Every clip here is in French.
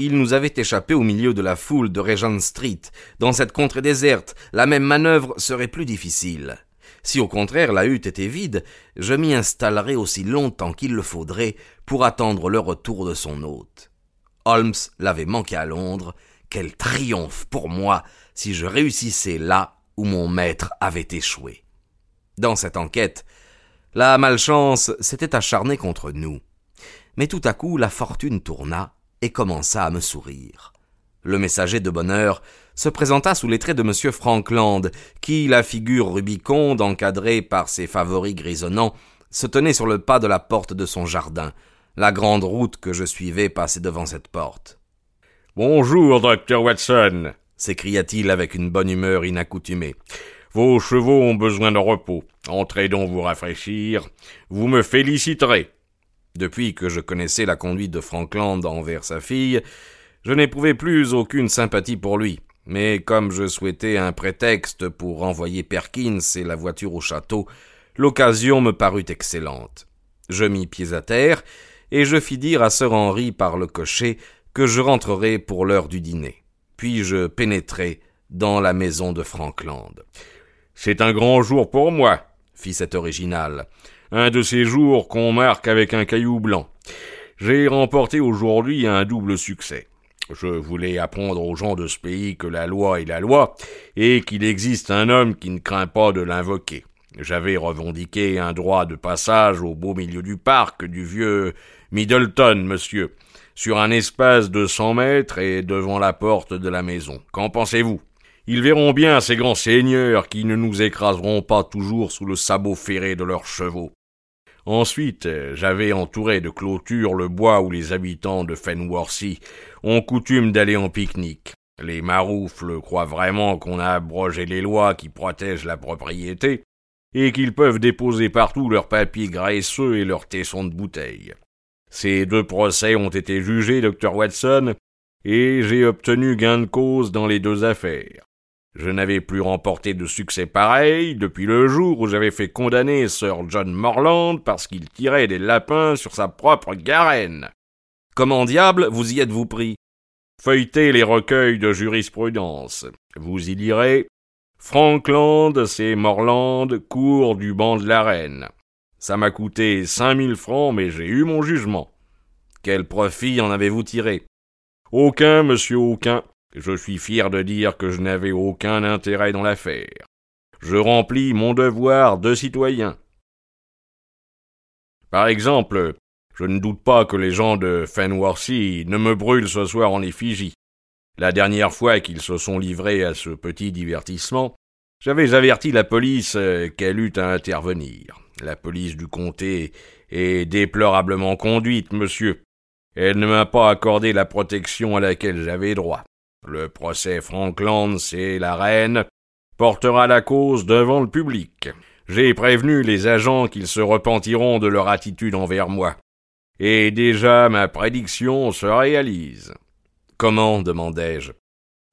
Il nous avait échappé au milieu de la foule de Regent Street. Dans cette contrée déserte, la même manœuvre serait plus difficile. Si au contraire la hutte était vide, je m'y installerais aussi longtemps qu'il le faudrait pour attendre le retour de son hôte. Holmes l'avait manqué à Londres. Quel triomphe pour moi si je réussissais là où mon maître avait échoué. Dans cette enquête, la malchance s'était acharnée contre nous. Mais tout à coup la fortune tourna et commença à me sourire. Le messager de bonheur se présenta sous les traits de M. Frankland, qui, la figure rubiconde encadrée par ses favoris grisonnants, se tenait sur le pas de la porte de son jardin. La grande route que je suivais passait devant cette porte. Bonjour, docteur Watson, s'écria-t-il avec une bonne humeur inaccoutumée. Vos chevaux ont besoin de repos. Entrez donc vous rafraîchir. Vous me féliciterez. Depuis que je connaissais la conduite de Frankland envers sa fille, je n'éprouvais plus aucune sympathie pour lui. Mais comme je souhaitais un prétexte pour renvoyer Perkins et la voiture au château, l'occasion me parut excellente. Je mis pieds à terre, et je fis dire à Sir Henry par le cocher que je rentrerais pour l'heure du dîner. Puis je pénétrai dans la maison de Frankland. C'est un grand jour pour moi, fit cet original un de ces jours qu'on marque avec un caillou blanc. J'ai remporté aujourd'hui un double succès. Je voulais apprendre aux gens de ce pays que la loi est la loi, et qu'il existe un homme qui ne craint pas de l'invoquer. J'avais revendiqué un droit de passage au beau milieu du parc du vieux Middleton, monsieur, sur un espace de cent mètres et devant la porte de la maison. Qu'en pensez-vous? Ils verront bien ces grands seigneurs qui ne nous écraseront pas toujours sous le sabot ferré de leurs chevaux. Ensuite, j'avais entouré de clôtures le bois où les habitants de Fenworthy ont coutume d'aller en pique-nique. Les maroufles croient vraiment qu'on a abrogé les lois qui protègent la propriété et qu'ils peuvent déposer partout leurs papiers graisseux et leurs tessons de bouteille. Ces deux procès ont été jugés, docteur Watson, et j'ai obtenu gain de cause dans les deux affaires. Je n'avais plus remporté de succès pareil depuis le jour où j'avais fait condamner Sir John Morland parce qu'il tirait des lapins sur sa propre garenne. Comment diable vous y êtes-vous pris? Feuilletez les recueils de jurisprudence. Vous y lirez Frankland, c'est Morland, cours du banc de la reine. Ça m'a coûté cinq mille francs, mais j'ai eu mon jugement. Quel profit en avez-vous tiré? Aucun, monsieur, aucun. Je suis fier de dire que je n'avais aucun intérêt dans l'affaire. Je remplis mon devoir de citoyen. Par exemple, je ne doute pas que les gens de Fenworthy ne me brûlent ce soir en effigie. La dernière fois qu'ils se sont livrés à ce petit divertissement, j'avais averti la police qu'elle eût à intervenir. La police du comté est déplorablement conduite, monsieur. Elle ne m'a pas accordé la protection à laquelle j'avais droit. Le procès Frankland, c'est la reine, portera la cause devant le public. J'ai prévenu les agents qu'ils se repentiront de leur attitude envers moi. Et déjà ma prédiction se réalise. Comment demandai-je.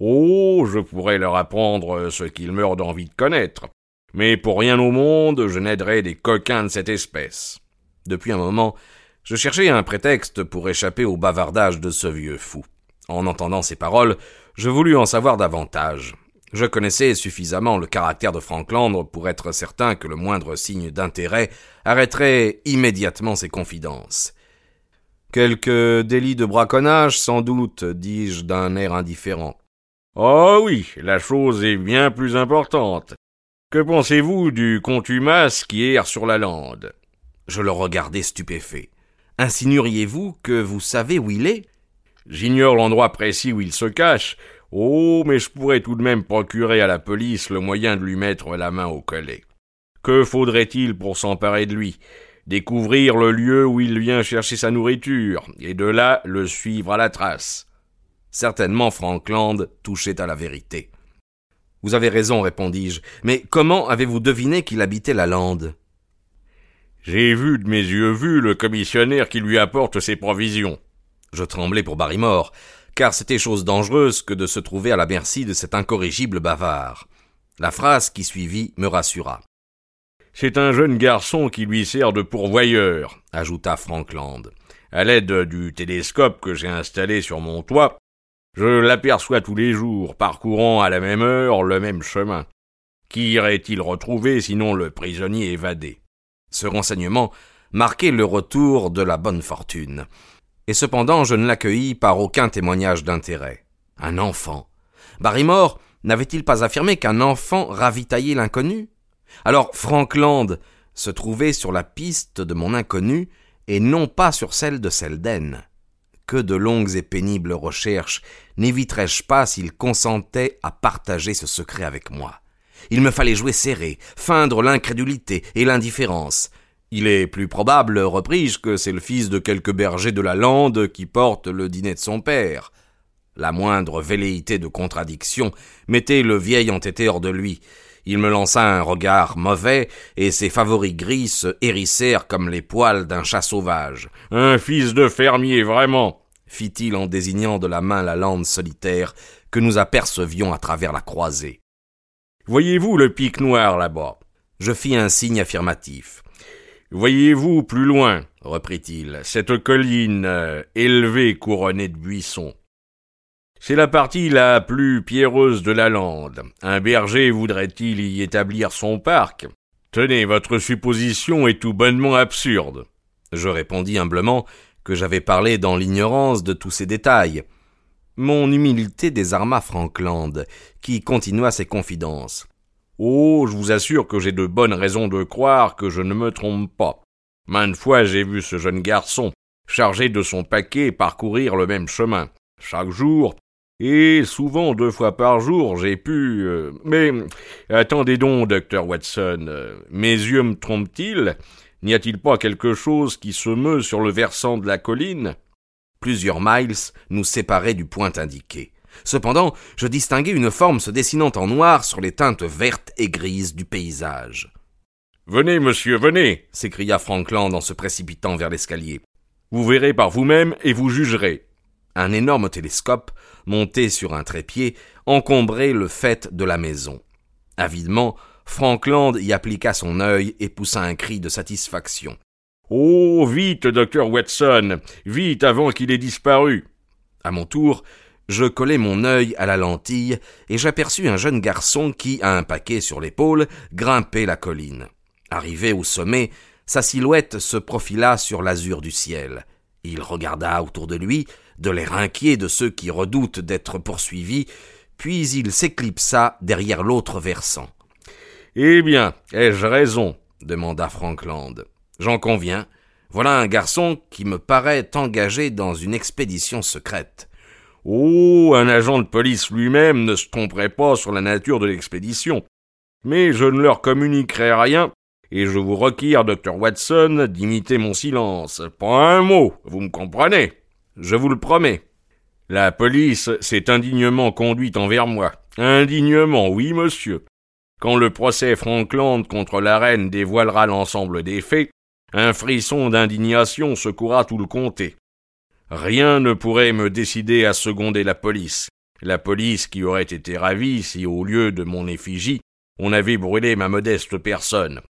Oh, je pourrais leur apprendre ce qu'ils meurent d'envie de connaître. Mais pour rien au monde, je n'aiderai des coquins de cette espèce. Depuis un moment, je cherchais un prétexte pour échapper au bavardage de ce vieux fou. En entendant ces paroles, je voulus en savoir davantage. Je connaissais suffisamment le caractère de Frankland pour être certain que le moindre signe d'intérêt arrêterait immédiatement ses confidences. Quelque délit de braconnage, sans doute, dis-je d'un air indifférent. Oh oui, la chose est bien plus importante. Que pensez-vous du contumace qui erre sur la lande? Je le regardai stupéfait. Insinueriez-vous que vous savez où il est? J'ignore l'endroit précis où il se cache. Oh, mais je pourrais tout de même procurer à la police le moyen de lui mettre la main au collet. Que faudrait-il pour s'emparer de lui? Découvrir le lieu où il vient chercher sa nourriture, et de là le suivre à la trace. Certainement Frankland touchait à la vérité. Vous avez raison, répondis-je, mais comment avez-vous deviné qu'il habitait la lande? J'ai vu de mes yeux vus le commissionnaire qui lui apporte ses provisions. Je tremblais pour Barrymore, car c'était chose dangereuse que de se trouver à la merci de cet incorrigible bavard. La phrase qui suivit me rassura. C'est un jeune garçon qui lui sert de pourvoyeur, ajouta Frankland. À l'aide du télescope que j'ai installé sur mon toit, je l'aperçois tous les jours, parcourant à la même heure le même chemin. Qui irait-il retrouver sinon le prisonnier évadé? Ce renseignement marquait le retour de la bonne fortune. Et cependant je ne l'accueillis par aucun témoignage d'intérêt. Un enfant. Barrymore n'avait-il pas affirmé qu'un enfant ravitaillait l'inconnu? Alors Frankland se trouvait sur la piste de mon inconnu et non pas sur celle de Selden que de longues et pénibles recherches n'éviterais-je pas s'il consentait à partager ce secret avec moi? Il me fallait jouer serré, feindre l'incrédulité et l'indifférence. Il est plus probable, repris-je, que c'est le fils de quelque berger de la lande qui porte le dîner de son père. La moindre velléité de contradiction mettait le vieil entêté hors de lui. Il me lança un regard mauvais, et ses favoris gris se hérissèrent comme les poils d'un chat sauvage. Un fils de fermier, vraiment fit-il en désignant de la main la lande solitaire que nous apercevions à travers la croisée. Voyez-vous le pic noir là-bas? Je fis un signe affirmatif. Voyez-vous plus loin, reprit-il, cette colline euh, élevée couronnée de buissons. C'est la partie la plus pierreuse de la lande. Un berger voudrait-il y établir son parc? Tenez, votre supposition est tout bonnement absurde. Je répondis humblement que j'avais parlé dans l'ignorance de tous ces détails. Mon humilité désarma Frankland, qui continua ses confidences. Oh, je vous assure que j'ai de bonnes raisons de croire que je ne me trompe pas. Maintes fois j'ai vu ce jeune garçon, chargé de son paquet, parcourir le même chemin. Chaque jour, et souvent deux fois par jour, j'ai pu. Euh, mais attendez donc, docteur Watson, euh, mes yeux me trompent-ils? N'y a-t-il pas quelque chose qui se meut sur le versant de la colline? Plusieurs miles nous séparaient du point indiqué. Cependant, je distinguai une forme se dessinant en noir sur les teintes vertes et grises du paysage. Venez, monsieur, venez s'écria Frankland en se précipitant vers l'escalier. Vous verrez par vous-même et vous jugerez. Un énorme télescope, monté sur un trépied, encombrait le fait de la maison. Avidement, Frankland y appliqua son œil et poussa un cri de satisfaction. Oh, vite, docteur Watson, vite avant qu'il ait disparu. À mon tour, je collai mon œil à la lentille et j'aperçus un jeune garçon qui, à un paquet sur l'épaule, grimpait la colline. Arrivé au sommet, sa silhouette se profila sur l'azur du ciel. Il regarda autour de lui, de l'air inquiet de ceux qui redoutent d'être poursuivis, puis il s'éclipsa derrière l'autre versant. Eh bien, ai-je raison? demanda Frankland. J'en conviens. Voilà un garçon qui me paraît engagé dans une expédition secrète. Oh, un agent de police lui-même ne se tromperait pas sur la nature de l'expédition. Mais je ne leur communiquerai rien, et je vous requiers, docteur Watson, d'imiter mon silence. Pas un mot, vous me comprenez Je vous le promets. La police s'est indignement conduite envers moi. Indignement, oui, monsieur. Quand le procès Frankland contre la reine dévoilera l'ensemble des faits, un frisson d'indignation secourra tout le comté. Rien ne pourrait me décider à seconder la police. La police qui aurait été ravie si, au lieu de mon effigie, on avait brûlé ma modeste personne.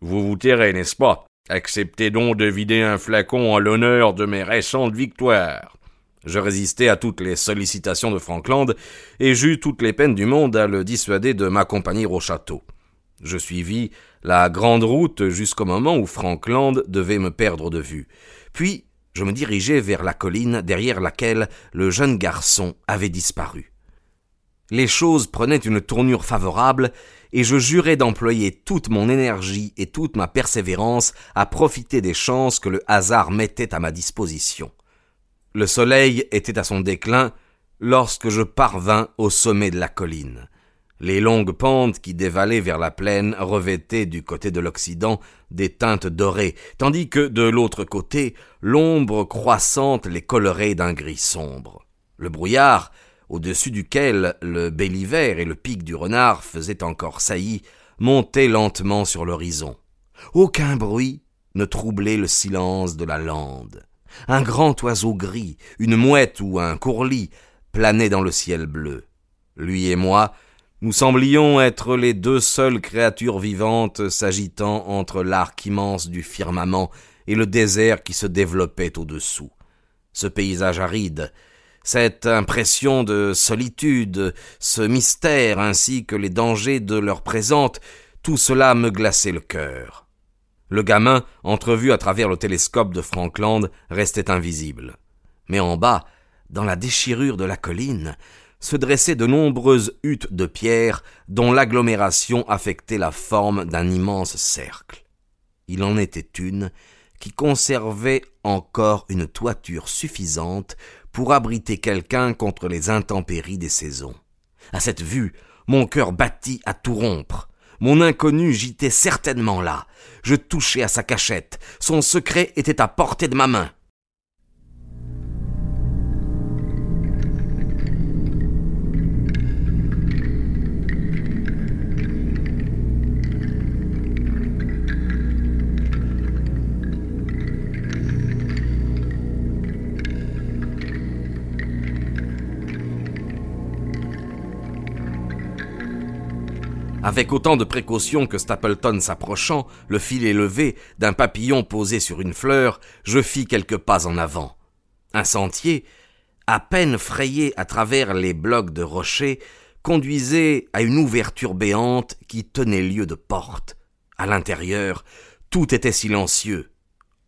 Vous vous tairez, n'est-ce pas? Acceptez donc de vider un flacon en l'honneur de mes récentes victoires. Je résistai à toutes les sollicitations de Frankland et j'eus toutes les peines du monde à le dissuader de m'accompagner au château. Je suivis la grande route jusqu'au moment où Frankland devait me perdre de vue. Puis je me dirigeai vers la colline derrière laquelle le jeune garçon avait disparu. Les choses prenaient une tournure favorable, et je jurai d'employer toute mon énergie et toute ma persévérance à profiter des chances que le hasard mettait à ma disposition. Le soleil était à son déclin, lorsque je parvins au sommet de la colline. Les longues pentes qui dévalaient vers la plaine revêtaient du côté de l'Occident des teintes dorées, tandis que de l'autre côté, l'ombre croissante les colorait d'un gris sombre. Le brouillard, au-dessus duquel le Béliver et le pic du renard faisaient encore saillie, montait lentement sur l'horizon. Aucun bruit ne troublait le silence de la lande. Un grand oiseau gris, une mouette ou un courlis planait dans le ciel bleu. Lui et moi, nous semblions être les deux seules créatures vivantes s'agitant entre l'arc immense du firmament et le désert qui se développait au-dessous. Ce paysage aride, cette impression de solitude, ce mystère ainsi que les dangers de leur présente, tout cela me glaçait le cœur. Le gamin, entrevu à travers le télescope de Frankland, restait invisible. Mais en bas, dans la déchirure de la colline, se dressaient de nombreuses huttes de pierre dont l'agglomération affectait la forme d'un immense cercle. Il en était une qui conservait encore une toiture suffisante pour abriter quelqu'un contre les intempéries des saisons. À cette vue, mon cœur battit à tout rompre. Mon inconnu gitait certainement là. Je touchai à sa cachette. Son secret était à portée de ma main. Avec autant de précaution que Stapleton s'approchant, le filet levé, d'un papillon posé sur une fleur, je fis quelques pas en avant. Un sentier, à peine frayé à travers les blocs de rochers, conduisait à une ouverture béante qui tenait lieu de porte. À l'intérieur, tout était silencieux.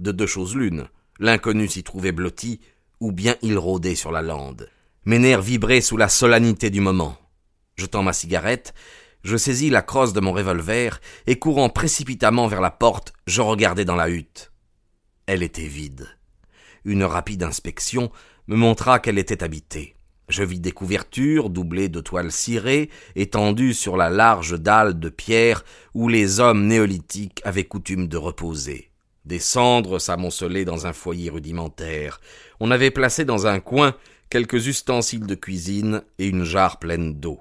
De deux choses l'une, l'inconnu s'y trouvait blotti, ou bien il rôdait sur la lande. Mes nerfs vibraient sous la solennité du moment. Jetant ma cigarette, je saisis la crosse de mon revolver et courant précipitamment vers la porte, je regardai dans la hutte. Elle était vide. Une rapide inspection me montra qu'elle était habitée. Je vis des couvertures doublées de toiles cirées, étendues sur la large dalle de pierre où les hommes néolithiques avaient coutume de reposer. Des cendres s'amoncelaient dans un foyer rudimentaire. On avait placé dans un coin quelques ustensiles de cuisine et une jarre pleine d'eau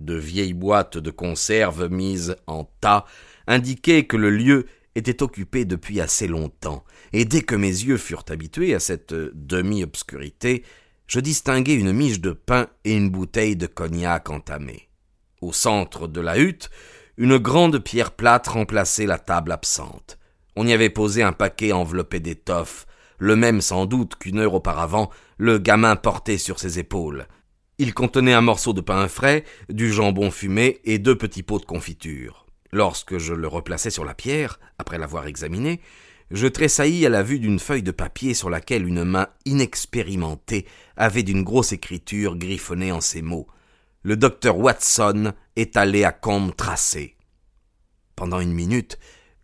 de vieilles boîtes de conserve mises en tas indiquaient que le lieu était occupé depuis assez longtemps, et dès que mes yeux furent habitués à cette demi-obscurité, je distinguai une miche de pain et une bouteille de cognac entamée. Au centre de la hutte, une grande pierre plate remplaçait la table absente. On y avait posé un paquet enveloppé d'étoffe, le même sans doute qu'une heure auparavant le gamin portait sur ses épaules. Il contenait un morceau de pain frais, du jambon fumé et deux petits pots de confiture. Lorsque je le replaçai sur la pierre, après l'avoir examiné, je tressaillis à la vue d'une feuille de papier sur laquelle une main inexpérimentée avait d'une grosse écriture griffonné en ces mots. Le docteur Watson est allé à Combe tracé. Pendant une minute,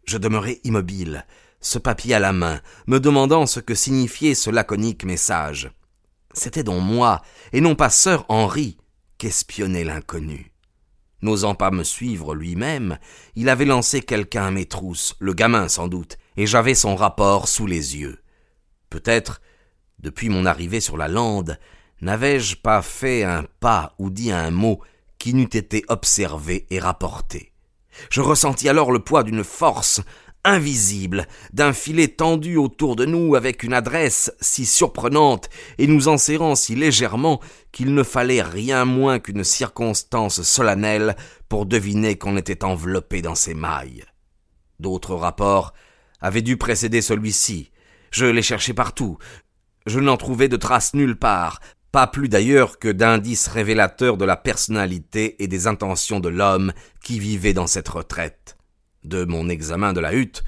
je demeurai immobile, ce papier à la main, me demandant ce que signifiait ce laconique message. C'était donc moi, et non pas sœur Henri, qu'espionnait l'inconnu. N'osant pas me suivre lui-même, il avait lancé quelqu'un à mes trousses, le gamin sans doute, et j'avais son rapport sous les yeux. Peut-être, depuis mon arrivée sur la lande, n'avais-je pas fait un pas ou dit un mot qui n'eût été observé et rapporté. Je ressentis alors le poids d'une force invisible, d'un filet tendu autour de nous avec une adresse si surprenante et nous enserrant si légèrement qu'il ne fallait rien moins qu'une circonstance solennelle pour deviner qu'on était enveloppé dans ses mailles. D'autres rapports avaient dû précéder celui-ci. Je les cherchais partout. Je n'en trouvais de traces nulle part, pas plus d'ailleurs que d'indices révélateurs de la personnalité et des intentions de l'homme qui vivait dans cette retraite. De mon examen de la hutte,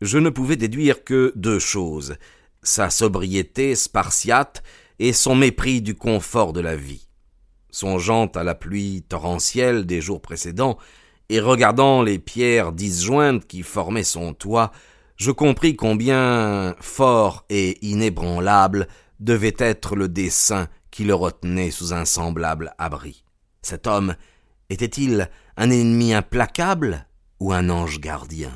je ne pouvais déduire que deux choses sa sobriété spartiate et son mépris du confort de la vie. Songeant à la pluie torrentielle des jours précédents, et regardant les pierres disjointes qui formaient son toit, je compris combien fort et inébranlable devait être le dessein qui le retenait sous un semblable abri. Cet homme était-il un ennemi implacable? Ou un ange gardien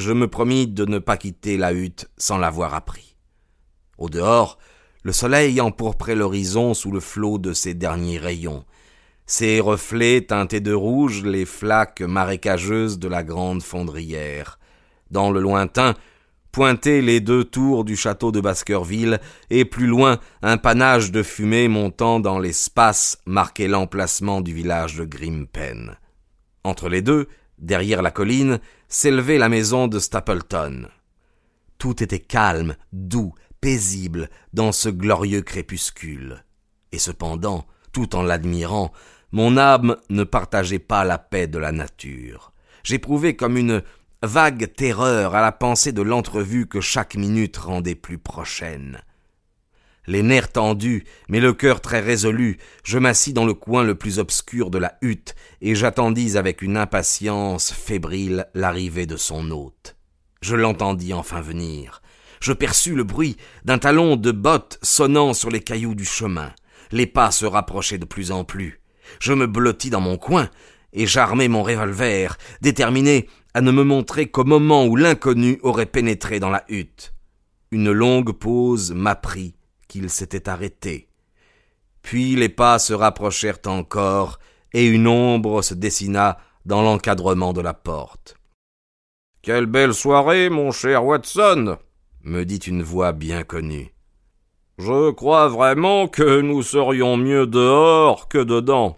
je me promis de ne pas quitter la hutte sans l'avoir appris. Au dehors, le soleil empourprait l'horizon sous le flot de ses derniers rayons. Ses reflets teintaient de rouge les flaques marécageuses de la grande fondrière. Dans le lointain, pointaient les deux tours du château de Baskerville, et plus loin, un panache de fumée montant dans l'espace marquait l'emplacement du village de Grimpen. Entre les deux, derrière la colline, s'élevait la maison de Stapleton. Tout était calme, doux, paisible dans ce glorieux crépuscule. Et cependant, tout en l'admirant, mon âme ne partageait pas la paix de la nature. J'éprouvais comme une vague terreur à la pensée de l'entrevue que chaque minute rendait plus prochaine. Les nerfs tendus, mais le cœur très résolu, je m'assis dans le coin le plus obscur de la hutte, et j'attendis avec une impatience fébrile l'arrivée de son hôte. Je l'entendis enfin venir. Je perçus le bruit d'un talon de bottes sonnant sur les cailloux du chemin. Les pas se rapprochaient de plus en plus. Je me blottis dans mon coin, et j'armai mon revolver, déterminé à ne me montrer qu'au moment où l'inconnu aurait pénétré dans la hutte. Une longue pause m'apprit qu'il s'était arrêté. Puis les pas se rapprochèrent encore, et une ombre se dessina dans l'encadrement de la porte. Quelle belle soirée, mon cher Watson me dit une voix bien connue. Je crois vraiment que nous serions mieux dehors que dedans.